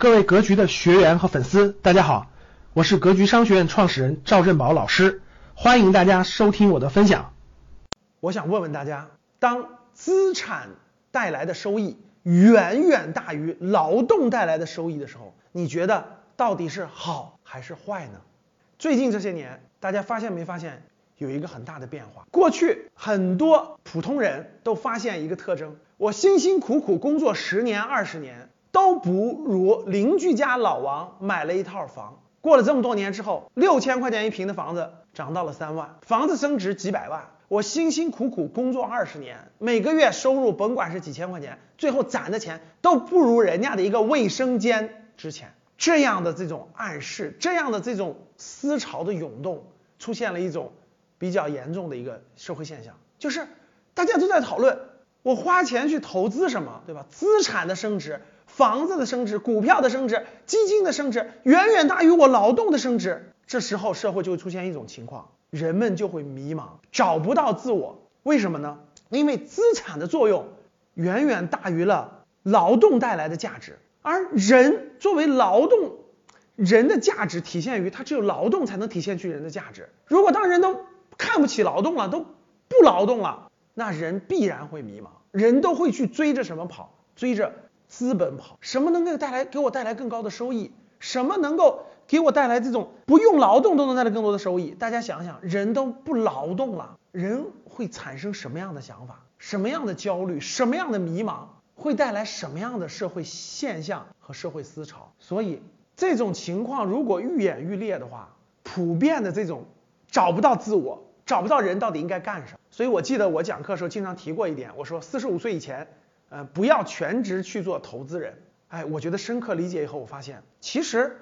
各位格局的学员和粉丝，大家好，我是格局商学院创始人赵振宝老师，欢迎大家收听我的分享。我想问问大家，当资产带来的收益远远大于劳动带来的收益的时候，你觉得到底是好还是坏呢？最近这些年，大家发现没发现有一个很大的变化？过去很多普通人都发现一个特征：我辛辛苦苦工作十年、二十年。都不如邻居家老王买了一套房。过了这么多年之后，六千块钱一平的房子涨到了三万，房子升值几百万。我辛辛苦苦工作二十年，每个月收入甭管是几千块钱，最后攒的钱都不如人家的一个卫生间值钱。这样的这种暗示，这样的这种思潮的涌动，出现了一种比较严重的一个社会现象，就是大家都在讨论我花钱去投资什么，对吧？资产的升值。房子的升值、股票的升值、基金的升值，远远大于我劳动的升值。这时候社会就会出现一种情况，人们就会迷茫，找不到自我。为什么呢？因为资产的作用远远大于了劳动带来的价值，而人作为劳动，人的价值体现于他只有劳动才能体现出人的价值。如果当人都看不起劳动了，都不劳动了，那人必然会迷茫，人都会去追着什么跑？追着。资本跑，什么能够带来给我带来更高的收益？什么能够给我带来这种不用劳动都能带来更多的收益？大家想想，人都不劳动了，人会产生什么样的想法？什么样的焦虑？什么样的迷茫？会带来什么样的社会现象和社会思潮？所以这种情况如果愈演愈烈的话，普遍的这种找不到自我，找不到人到底应该干什么？所以我记得我讲课的时候经常提过一点，我说四十五岁以前。呃，不要全职去做投资人。哎，我觉得深刻理解以后，我发现其实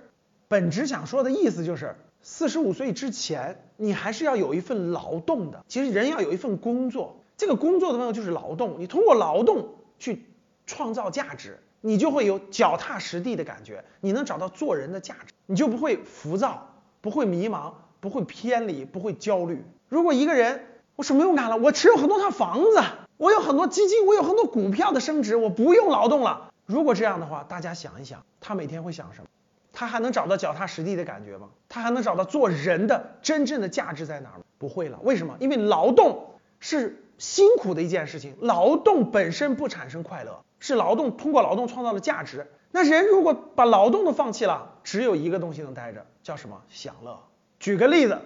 本质想说的意思就是，四十五岁之前，你还是要有一份劳动的。其实人要有一份工作，这个工作的朋友就是劳动。你通过劳动去创造价值，你就会有脚踏实地的感觉，你能找到做人的价值，你就不会浮躁，不会迷茫，不会偏离，不会焦虑。如果一个人我什么用干了，我持有很多套房子。我有很多基金，我有很多股票的升值，我不用劳动了。如果这样的话，大家想一想，他每天会想什么？他还能找到脚踏实地的感觉吗？他还能找到做人的真正的价值在哪儿吗？不会了。为什么？因为劳动是辛苦的一件事情，劳动本身不产生快乐，是劳动通过劳动创造了价值。那人如果把劳动都放弃了，只有一个东西能待着，叫什么？享乐。举个例子，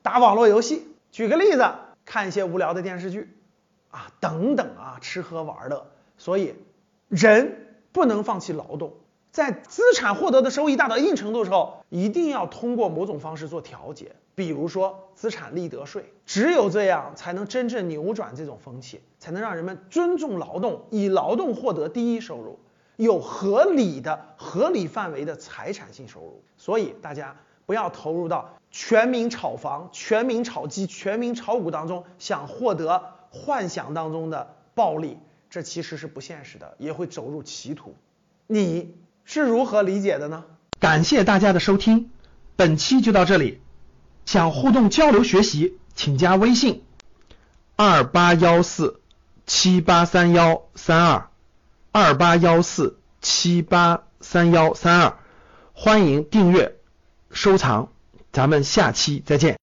打网络游戏；举个例子，看一些无聊的电视剧。啊，等等啊，吃喝玩乐，所以人不能放弃劳动，在资产获得的收益大到一定程度的时候，一定要通过某种方式做调节，比如说资产利得税，只有这样才能真正扭转这种风气，才能让人们尊重劳动，以劳动获得第一收入，有合理的、合理范围的财产性收入。所以大家不要投入到全民炒房、全民炒基、全民炒股当中，想获得。幻想当中的暴利，这其实是不现实的，也会走入歧途。你是如何理解的呢？感谢大家的收听，本期就到这里。想互动交流学习，请加微信二八幺四七八三幺三二二八幺四七八三幺三二，欢迎订阅收藏，咱们下期再见。